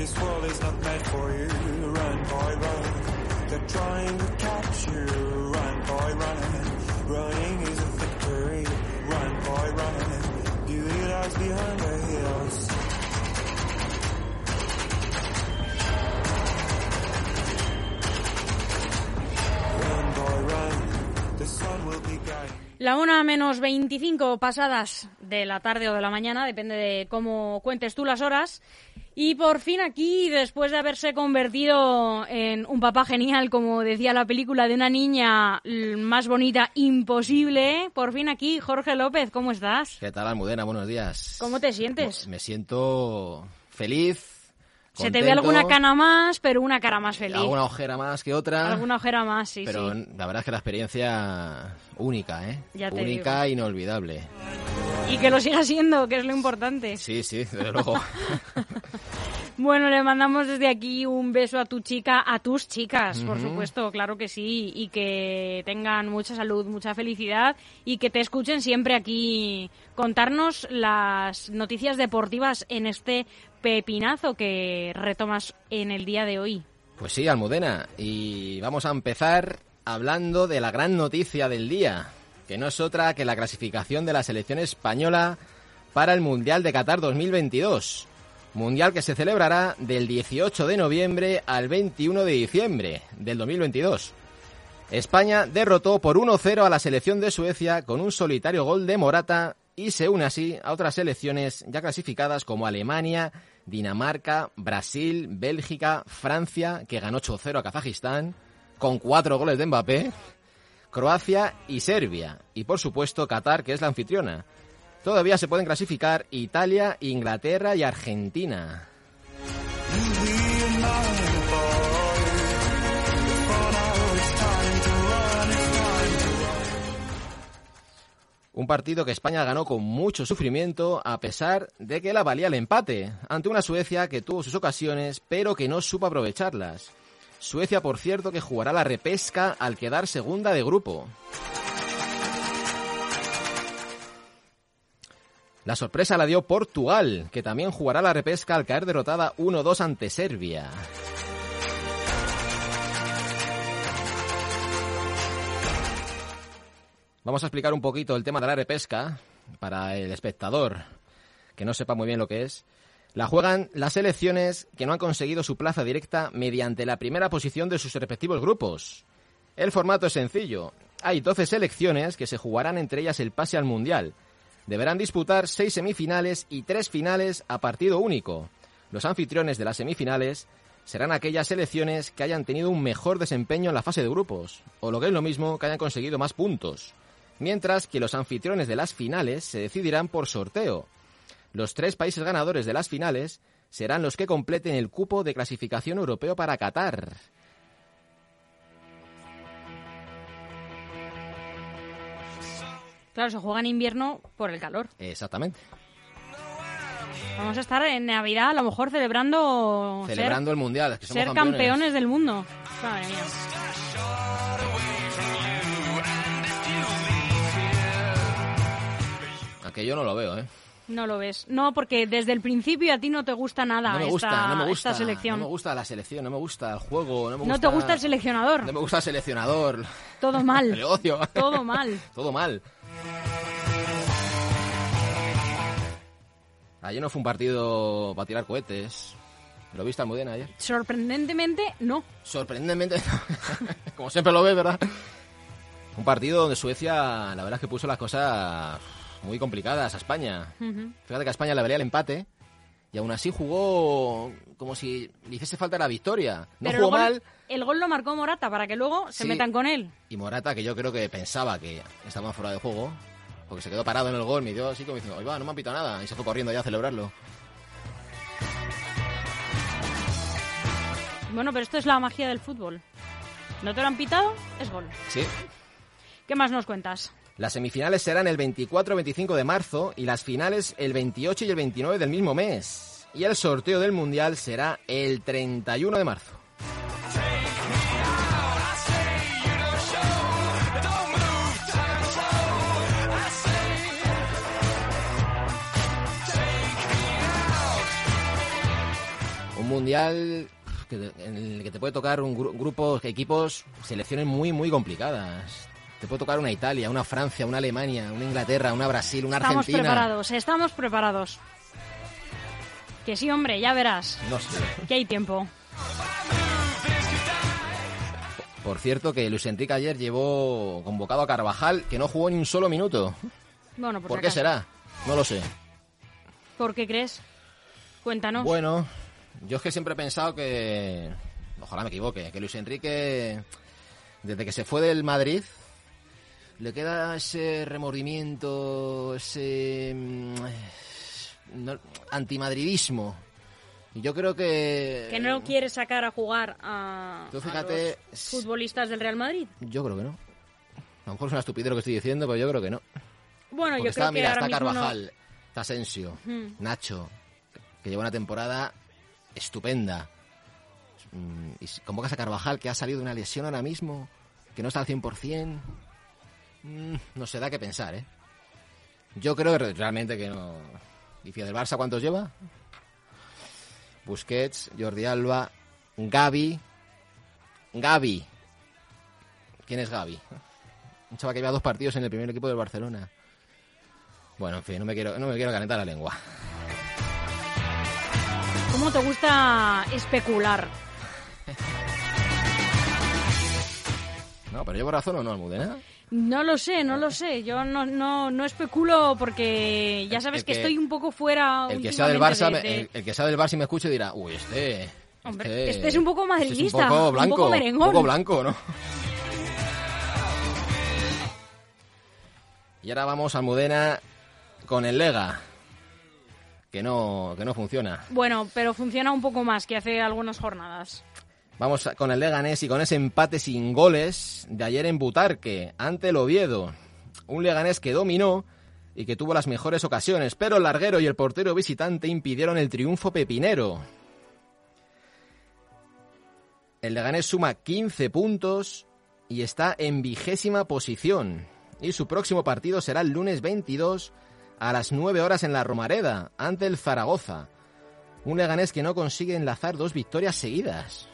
This world is not meant for you. Run, boy, run. They're trying to catch you. Run, boy, run. Running is a victory. Run, run. Beauty lies behind the hills. La una menos 25 pasadas de la tarde o de la mañana, depende de cómo cuentes tú las horas. Y por fin aquí, después de haberse convertido en un papá genial, como decía la película, de una niña más bonita imposible, por fin aquí, Jorge López, ¿cómo estás? ¿Qué tal, Almudena? Buenos días. ¿Cómo te sientes? Me siento feliz. Se te ve alguna cana más, pero una cara más feliz. Alguna ojera más que otra. Alguna ojera más, sí, pero sí. la verdad es que la experiencia única, ¿eh? Ya te única e inolvidable. Y que lo siga siendo, que es lo importante. Sí, sí, desde luego. Bueno, le mandamos desde aquí un beso a tu chica, a tus chicas, por supuesto, claro que sí, y que tengan mucha salud, mucha felicidad y que te escuchen siempre aquí contarnos las noticias deportivas en este pepinazo que retomas en el día de hoy. Pues sí, Almudena. Y vamos a empezar hablando de la gran noticia del día, que no es otra que la clasificación de la selección española para el Mundial de Qatar 2022. Mundial que se celebrará del 18 de noviembre al 21 de diciembre del 2022. España derrotó por 1-0 a la selección de Suecia con un solitario gol de Morata y se une así a otras selecciones ya clasificadas como Alemania, Dinamarca, Brasil, Bélgica, Francia, que ganó 8-0 a Kazajistán, con cuatro goles de Mbappé, Croacia y Serbia, y por supuesto Qatar, que es la anfitriona. Todavía se pueden clasificar Italia, Inglaterra y Argentina. Un partido que España ganó con mucho sufrimiento a pesar de que la valía el empate, ante una Suecia que tuvo sus ocasiones pero que no supo aprovecharlas. Suecia, por cierto, que jugará la repesca al quedar segunda de grupo. La sorpresa la dio Portugal, que también jugará la repesca al caer derrotada 1-2 ante Serbia. Vamos a explicar un poquito el tema de la repesca para el espectador que no sepa muy bien lo que es. La juegan las selecciones que no han conseguido su plaza directa mediante la primera posición de sus respectivos grupos. El formato es sencillo. Hay 12 selecciones que se jugarán entre ellas el pase al Mundial. Deberán disputar 6 semifinales y 3 finales a partido único. Los anfitriones de las semifinales serán aquellas selecciones que hayan tenido un mejor desempeño en la fase de grupos, o lo que es lo mismo, que hayan conseguido más puntos. Mientras que los anfitriones de las finales se decidirán por sorteo. Los tres países ganadores de las finales serán los que completen el cupo de clasificación europeo para Qatar. Claro, se juega en invierno por el calor. Exactamente. Vamos a estar en Navidad, a lo mejor celebrando, ser- Celebrando el Mundial. es que ser, campeones. campeones del mundo. Madre mía. Aunque yo no lo veo, ¿eh? No lo ves. No, porque desde el principio a ti no te gusta nada No me gusta, esta, no me gusta. esta selección. No me gusta la selección, no me gusta el juego, no me gusta... No te gusta el seleccionador. No me gusta el seleccionador. Todo mal. Odio. Todo mal. Todo mal. Ayer no fue un partido para tirar cohetes. ¿Lo viste Almudena ayer? Sorprendentemente, no. Sorprendentemente, como siempre lo ves, ¿verdad? Un partido donde Suecia, la verdad es que puso las cosas muy complicadas a España. Fíjate que a España le valía el empate y aún así jugó como si le hiciese falta la victoria. No Pero jugó el gol, mal el gol lo marcó Morata para que luego se Sí. metan con él. y Morata, que yo creo que pensaba que estaba fuera de juego, porque se quedó parado en el gol, me dio así como diciendo, oiga, no me han pitado nada, y se fue corriendo ya a celebrarlo. Bueno, pero esto es la magia del fútbol. ¿No te lo han pitado? Es gol. Sí. ¿Qué más nos cuentas? Las semifinales serán el 24-25 de marzo y las finales el 28 y el 29 del mismo mes. Y el sorteo del Mundial será el 31 de marzo. mundial que- en el que te puede tocar un gru- grupo, equipos, selecciones muy, muy complicadas. Te puede tocar una Italia, una Francia, una Alemania, una Inglaterra, una Brasil, una Estamos Argentina. preparados, estamos preparados. Que sí, hombre, ya verás. No sé. Que hay tiempo. Por cierto, que Luis Enrique ayer llevó convocado a Carvajal, que no jugó ni un solo minuto. Bueno, por, ¿Por si qué será? No lo sé. ¿Por qué crees? Cuéntanos. Bueno, yo es que siempre he pensado que, ojalá me equivoque, que Luis Enrique, desde que se fue del Madrid, le queda ese remordimiento, ese mm, no- antimadridismo. Y yo creo que... ¿Que no quiere sacar a jugar a, Tú a fíjate, los futbolistas del Real Madrid? Yo creo que no. A lo mejor es una estupidez lo que estoy diciendo, pero yo creo que no. Bueno, Porque yo está, creo que mira, ahora está mismo no- Carvajal, está Asensio, Hmm. Nacho, que lleva una temporada estupenda. Mm, Y convocas a Carvajal, que ha salido de una lesión ahora mismo, que no está al 100%. Mm, no se da que pensar, ¿eh? Yo creo que re- realmente que no. ¿Y del Barça cuántos lleva? Busquets, Jordi Alba, Gaby. Gaby. ¿Quién es Gaby? Un chaval que lleva dos partidos en el primer equipo del Barcelona. Bueno, en fin, no me quiero, no me quiero calentar la lengua. ¿Cómo te gusta especular? No, pero llevo razón o no, Almudena. No lo sé, no lo sé. Yo no, no, no especulo porque ya sabes que, que- estoy un poco fuera. El que sea del Barça, de- de- el, el que sea del Barça y me escuche dirá, uy, este... Hombre, este es un poco este es madridista, un poco un blanco, poco merengón. un poco blanco, ¿no? Y ahora vamos, Almudena, con el Lega, que no, que no funciona. Bueno, pero funciona un poco más que hace algunas jornadas. Vamos con el Leganés y con ese empate sin goles de ayer en Butarque, ante el Oviedo. Un Leganés que dominó y que tuvo las mejores ocasiones, pero el larguero y el portero visitante impidieron el triunfo pepinero. El Leganés suma 15 puntos y está en vigésima posición. Y su próximo partido será el lunes 22 a las 9 horas en la Romareda, ante el Zaragoza. Un Leganés que no consigue enlazar dos victorias seguidas.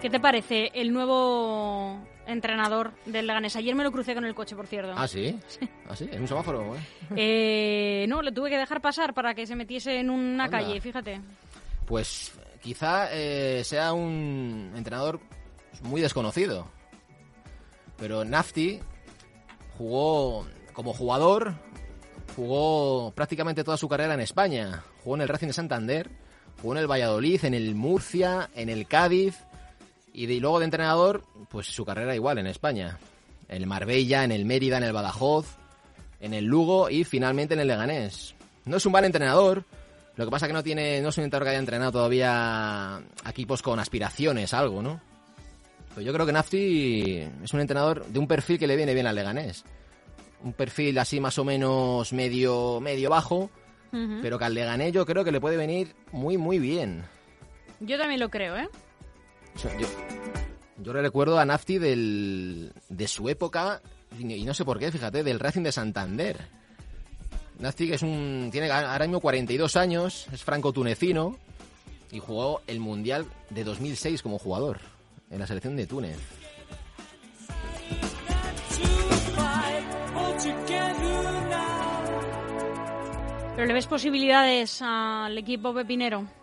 ¿Qué te parece el nuevo entrenador del Leganés? Ayer me lo crucé con el coche, por cierto. ¿Ah, sí? ¿Ah, sí? ¿En un semáforo? eh? Eh, no, le tuve que dejar pasar para que se metiese en una Anda. calle, fíjate. Pues quizá eh, sea un entrenador muy desconocido. Pero Nafti jugó como jugador, jugó prácticamente toda su carrera en España. Jugó en el Racing de Santander, jugó en el Valladolid, en el Murcia, en el Cádiz. Y, de- y luego de entrenador, pues su carrera igual en España. En el Marbella, en el Mérida, en el Badajoz, en el Lugo y finalmente en el Leganés. No es un mal entrenador, lo que pasa que no tiene, no es un entrenador que haya entrenado todavía a equipos con aspiraciones, algo, ¿no? Pero yo creo que Nafti es un entrenador de un perfil que le viene bien al Leganés. Un perfil así más o menos medio, medio bajo, pero que al Leganés yo creo que le puede venir muy, muy bien. Yo también lo creo, ¿eh? Yo, yo recuerdo a Nafti del, de su época, y no sé por qué, fíjate, del Racing de Santander. Nafti que es un, tiene ahora mismo 42 años, es franco-tunecino y jugó el Mundial de 2006 como jugador en la selección de Túnez. ¿Pero le ves posibilidades al equipo pepinero?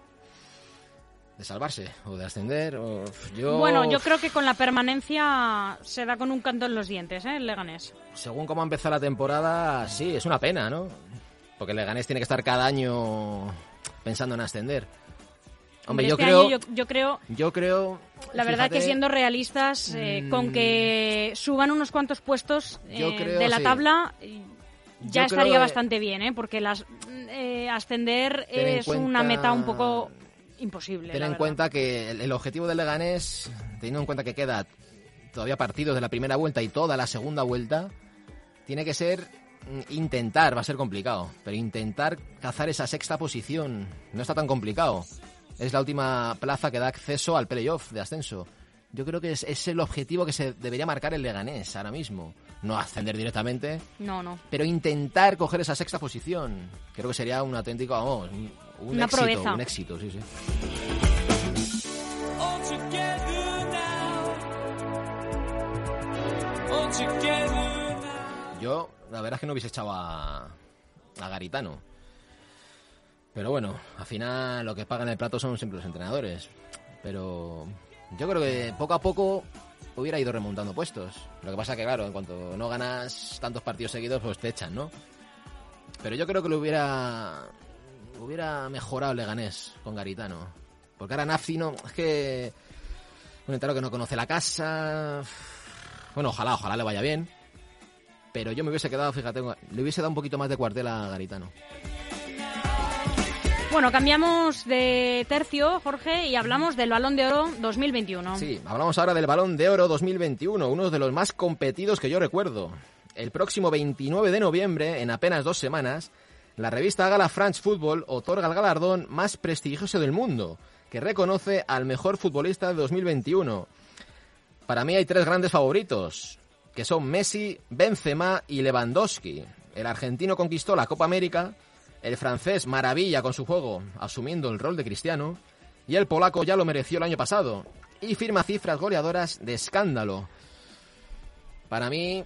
De salvarse o de ascender. O, yo, Bueno, yo creo que con la permanencia se da con un canto en los dientes, ¿eh? El Leganés. Según cómo ha empezado la temporada, sí, es una pena, ¿no? Porque el Leganés tiene que estar cada año pensando en ascender. Hombre, yo este creo... año yo, yo creo, Yo creo. la verdad que siendo realistas, eh, Mm. con que suban unos cuantos puestos eh, creo, de la sí. tabla, ya estaría bastante bien, ¿eh? Porque las eh, ascender es una meta un poco imposible. Ten en cuenta que el, el objetivo del Leganés, teniendo en cuenta que queda todavía partidos de la primera vuelta y toda la segunda vuelta, tiene que ser mm, intentar, va a ser complicado, pero intentar cazar esa sexta posición no está tan complicado. Es la última plaza que da acceso al playoff de ascenso. Yo creo que es, es el objetivo que se debería marcar el Leganés ahora mismo. No ascender directamente, No, no. pero intentar coger esa sexta posición. Creo que sería un auténtico, vamos, un- un Una éxito, proeza. un éxito, sí, sí. Yo, la verdad es que no hubiese echado a, a Garitano. Pero bueno, al final lo que pagan el plato son siempre los entrenadores. Pero yo creo que poco a poco hubiera ido remontando puestos. Lo que pasa que, claro, en cuanto no ganas tantos partidos seguidos, pues te echan, ¿no? Pero yo creo que lo hubiera hubiera mejorado el Leganés con Garitano. Porque ahora Nafzi no... Es que... Un entero que no conoce la casa... Bueno, ojalá, ojalá le vaya bien. Pero yo me hubiese quedado, fíjate, le hubiese dado un poquito más de cuartel a Garitano. Bueno, cambiamos de tercio, Jorge, y hablamos del Balón de Oro 2021. Sí, hablamos ahora del Balón de Oro 2021, uno de los más competidos que yo recuerdo. El próximo 29 de noviembre, en apenas dos semanas, la revista Gala France Football otorga el galardón más prestigioso del mundo, que reconoce al mejor futbolista de 2021. Para mí hay tres grandes favoritos, que son Messi, Benzema y Lewandowski. El argentino conquistó la Copa América, el francés maravilla con su juego, asumiendo el rol de Cristiano, y el polaco ya lo mereció el año pasado, y firma cifras goleadoras de escándalo. Para mí,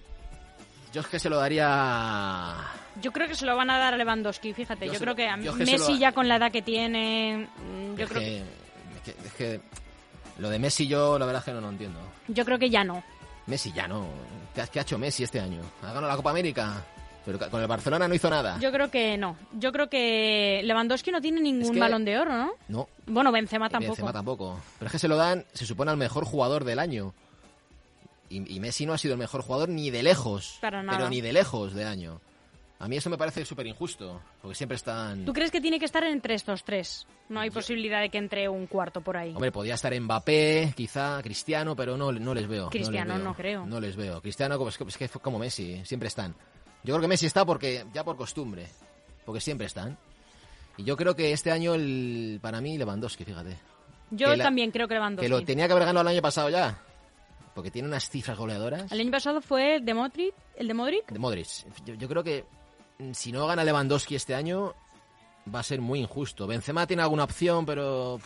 yo es que se lo daría... Yo creo que se lo van a dar a Lewandowski, fíjate. Yo creo que a es que Messi lo- ya con la edad que tiene, mm, yo es, creo, que, es que- es que lo de Messi yo la verdad es que no lo entiendo. yo creo que ya no. Messi ya no. ¿Qué ha, qué ha hecho Messi este año? Ha ganado la Copa América, pero con el Barcelona no hizo nada. Yo creo que no. Yo creo que Lewandowski no tiene ningún que- balón de oro, ¿no? No, Bueno, Benzema tampoco. Benzema tampoco. Pero es que se lo dan, se supone, al mejor jugador del año. Y, y Messi no ha sido el mejor jugador ni de lejos. Para nada. Pero ni de lejos del año. A mí eso me parece súper injusto. Porque siempre están... ¿Tú crees que tiene que estar entre estos tres? No hay posibilidad de que entre un cuarto por ahí. Hombre, podía estar Mbappé, quizá Cristiano, pero no, no les veo. Cristiano, les veo. no creo. No les veo. Cristiano es que, es que como Messi, siempre están. Yo creo que Messi está porque ya por costumbre, porque siempre están. Y yo creo que este año, el, para mí, Lewandowski, fíjate. Yo que la- también creo que Lewandowski. Que lo tenía que haber ganado el año pasado ya. Porque tiene unas cifras goleadoras. El año pasado fue el de Modric, el de Modric. De Modric. Yo, yo creo que mm, si no gana Lewandowski este año, va a ser muy injusto. Benzema tiene alguna opción, pero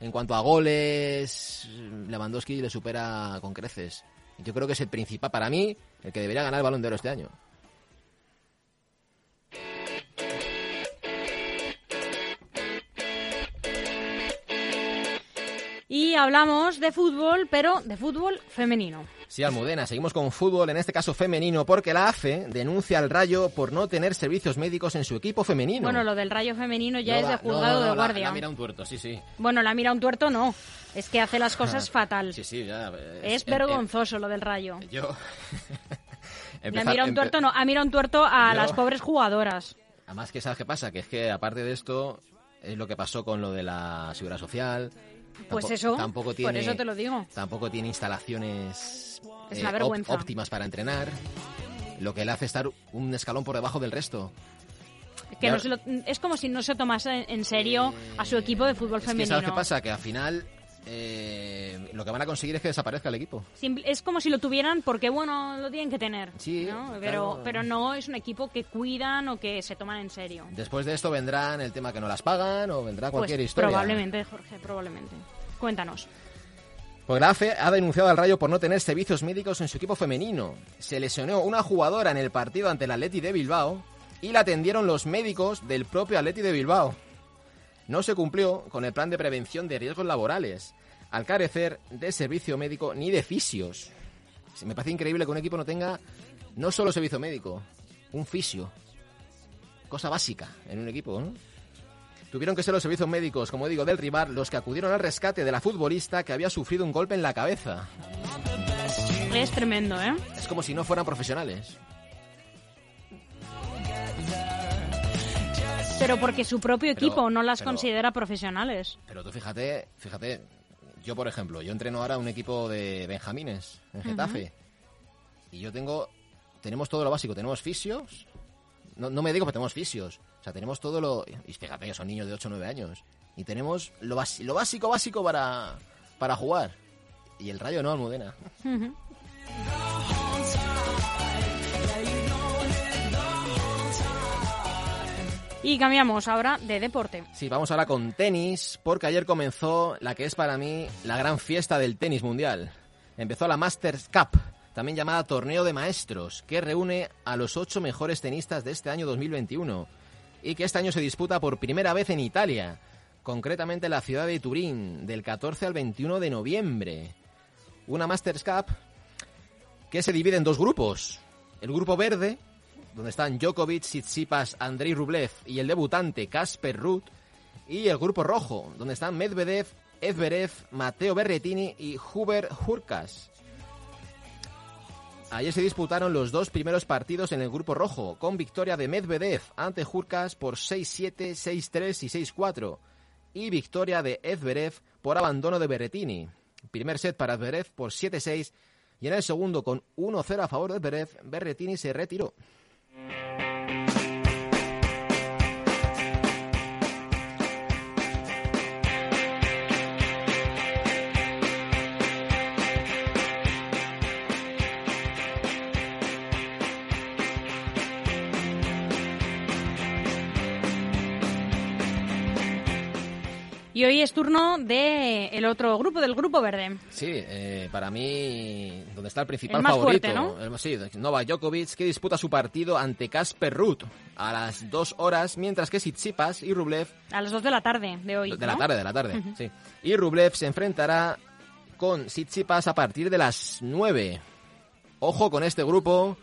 en cuanto a goles, Lewandowski le supera con creces. Yo creo que es el principal, para mí, el que debería ganar el Balón de Oro este año. Y hablamos de fútbol, pero de fútbol femenino. Sí, Almudena, seguimos con fútbol, en este caso femenino, porque la AFE denuncia al Rayo por no tener servicios médicos en su equipo femenino. Bueno, lo del rayo femenino ya No es de no, juzgado no, de la- guardia. La, mira un tuerto, sí, sí. Bueno, la mira un tuerto no. Es que hace las cosas fatal. Sí, sí, ya. Es em- em- vergonzoso lo del rayo. yo. La Empezar- mira un tuerto no, ha mirado un tuerto a Yo- las pobres jugadoras. Además que sabes qué pasa, que es que aparte de esto es lo que pasó con lo de la seguridad social. Pues eso, tampoco por tiene, eso te lo digo. Tampoco tiene instalaciones Es eh, op- óptimas para entrenar, lo que le hace estar un escalón por debajo del resto. Que Ya- no se lo- es como si no se tomase en serio a su equipo de fútbol Es que femenino. ¿sabes qué pasa? Que al final eh, lo que van a conseguir es que desaparezca el equipo. Es como si lo tuvieran porque, bueno, lo tienen que tener. Sí, ¿no? Pero, pero no es un equipo que cuidan o que se toman en serio. Después de esto vendrán el tema que no las pagan o vendrá cualquier pues historia. probablemente, Jorge, probablemente. Cuéntanos. Pues la AFE ha denunciado al Rayo por no tener servicios médicos en su equipo femenino. Se lesionó una jugadora en el partido ante el Atleti de Bilbao y la atendieron los médicos del propio Atleti de Bilbao. No se cumplió con el plan de prevención de riesgos laborales, al carecer de servicio médico ni de fisios. Me parece increíble que un equipo no tenga no solo servicio médico, un fisio. Cosa básica en un equipo, ¿no? Tuvieron que ser los servicios médicos, como digo, del rival los que acudieron al rescate de la futbolista que había sufrido un golpe en la cabeza. Es tremendo, ¿eh? Es como si no fueran profesionales. Pero porque su propio Pero- equipo no las pero- considera profesionales. Pero tú fíjate, fíjate, yo por ejemplo, yo entreno ahora un equipo de benjamines en Getafe. Y yo tengo, tenemos todo lo básico, tenemos fisios. No, no me digo que tenemos fisios. O sea, tenemos todo lo... Y fíjate que son niños de 8 o 9 años. Y tenemos lo, basi- lo básico, básico para, para jugar. Y el rayo no, Almudena. Ujú. Y cambiamos ahora de deporte. Sí, vamos ahora con tenis, porque ayer comenzó la que es para mí la gran fiesta del tenis mundial. Empezó la Masters Cup, también llamada Torneo de Maestros, que reúne a los ocho mejores tenistas de este año 2021 y que este año se disputa por primera vez en Italia, concretamente en la ciudad de Turín, del 14 al 21 de noviembre. Una Masters Cup que se divide en dos grupos. El grupo verde, donde están Djokovic, Tsitsipas, Andrei Rublev y el debutante Casper Ruud, y el grupo rojo, donde están Medvedev, Edverev, Matteo Berrettini y Hubert Hurkacz. Ayer se disputaron los dos primeros partidos en el grupo rojo, con victoria de Medvedev ante Hurkacz por 6-7, 6-3 y 6-4, y victoria de Edverev por abandono de Berrettini. Primer set para Edverev por 7-6 y en el segundo con 1-0 a favor de Edverev, Berrettini se retiró. Thank you. Y hoy es turno del el otro grupo, del grupo verde. Sí, eh, para mí, donde está el principal El más favorito, fuerte, ¿no? el- sí, Novak Djokovic, que disputa su partido ante Casper Ruud a las dos horas, mientras que Tsitsipas y Rublev A las 2 de la tarde de hoy. de la tarde, de la tarde, sí. Y Rublev se enfrentará con Tsitsipas a partir de las 9. Ojo con este grupo,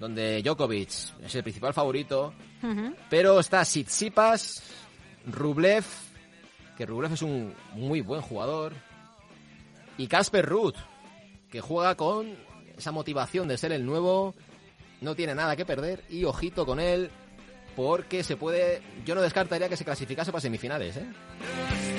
donde Djokovic es el principal favorito, pero está Tsitsipas, Rublev, que Rublev es un muy buen jugador, y Casper Ruud, que juega con esa motivación de ser el nuevo, no tiene nada que perder, y ojito con él, porque se puede, yo no descartaría que se clasificase para semifinales, ¿eh?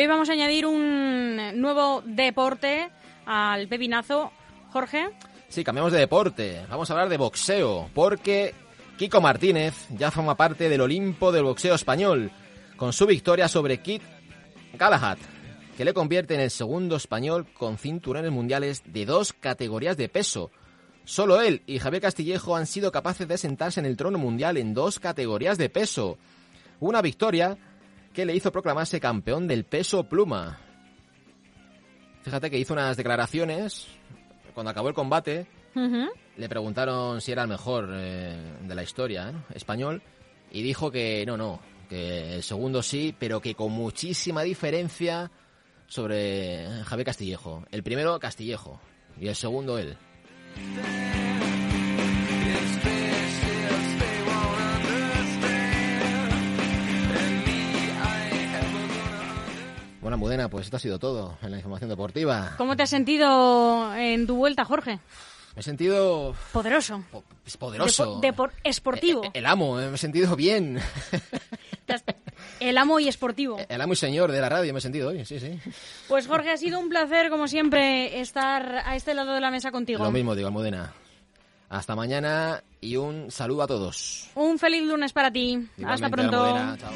Hoy vamos a añadir un nuevo deporte al pepinazo. Jorge, Sí, cambiamos de deporte. Vamos a hablar de boxeo, porque Kiko Martínez ya forma parte del Olimpo del boxeo español, con su victoria sobre Kit Galahad, que le convierte en el segundo español con cinturones mundiales de dos categorías de peso. Solo él y Javier Castillejo han sido capaces de sentarse en el trono mundial en dos categorías de peso. Una victoria que le hizo proclamarse campeón del peso pluma. Fíjate que hizo unas declaraciones cuando acabó el combate. Le preguntaron si era el mejor eh, de la historia ¿no? español y dijo que no, no, que el segundo sí, pero que con muchísima diferencia sobre Javier Castillejo. El primero Castillejo y el segundo él. Bueno, Mudena, pues esto ha sido todo en la información deportiva. ¿cómo te has sentido en tu vuelta, Jorge? Me he sentido Poderoso. po- poderoso. Depo- esportivo. Eh, El amo, eh, me he sentido bien. El amo y esportivo. El amo y señor de la radio me he sentido hoy, sí, sí. Pues Jorge, ha sido un placer, como siempre, estar a este lado de la mesa contigo. Lo mismo digo, Almudena. Hasta mañana y un saludo a todos. Un feliz lunes para ti. Hasta pronto. Almudena, chao.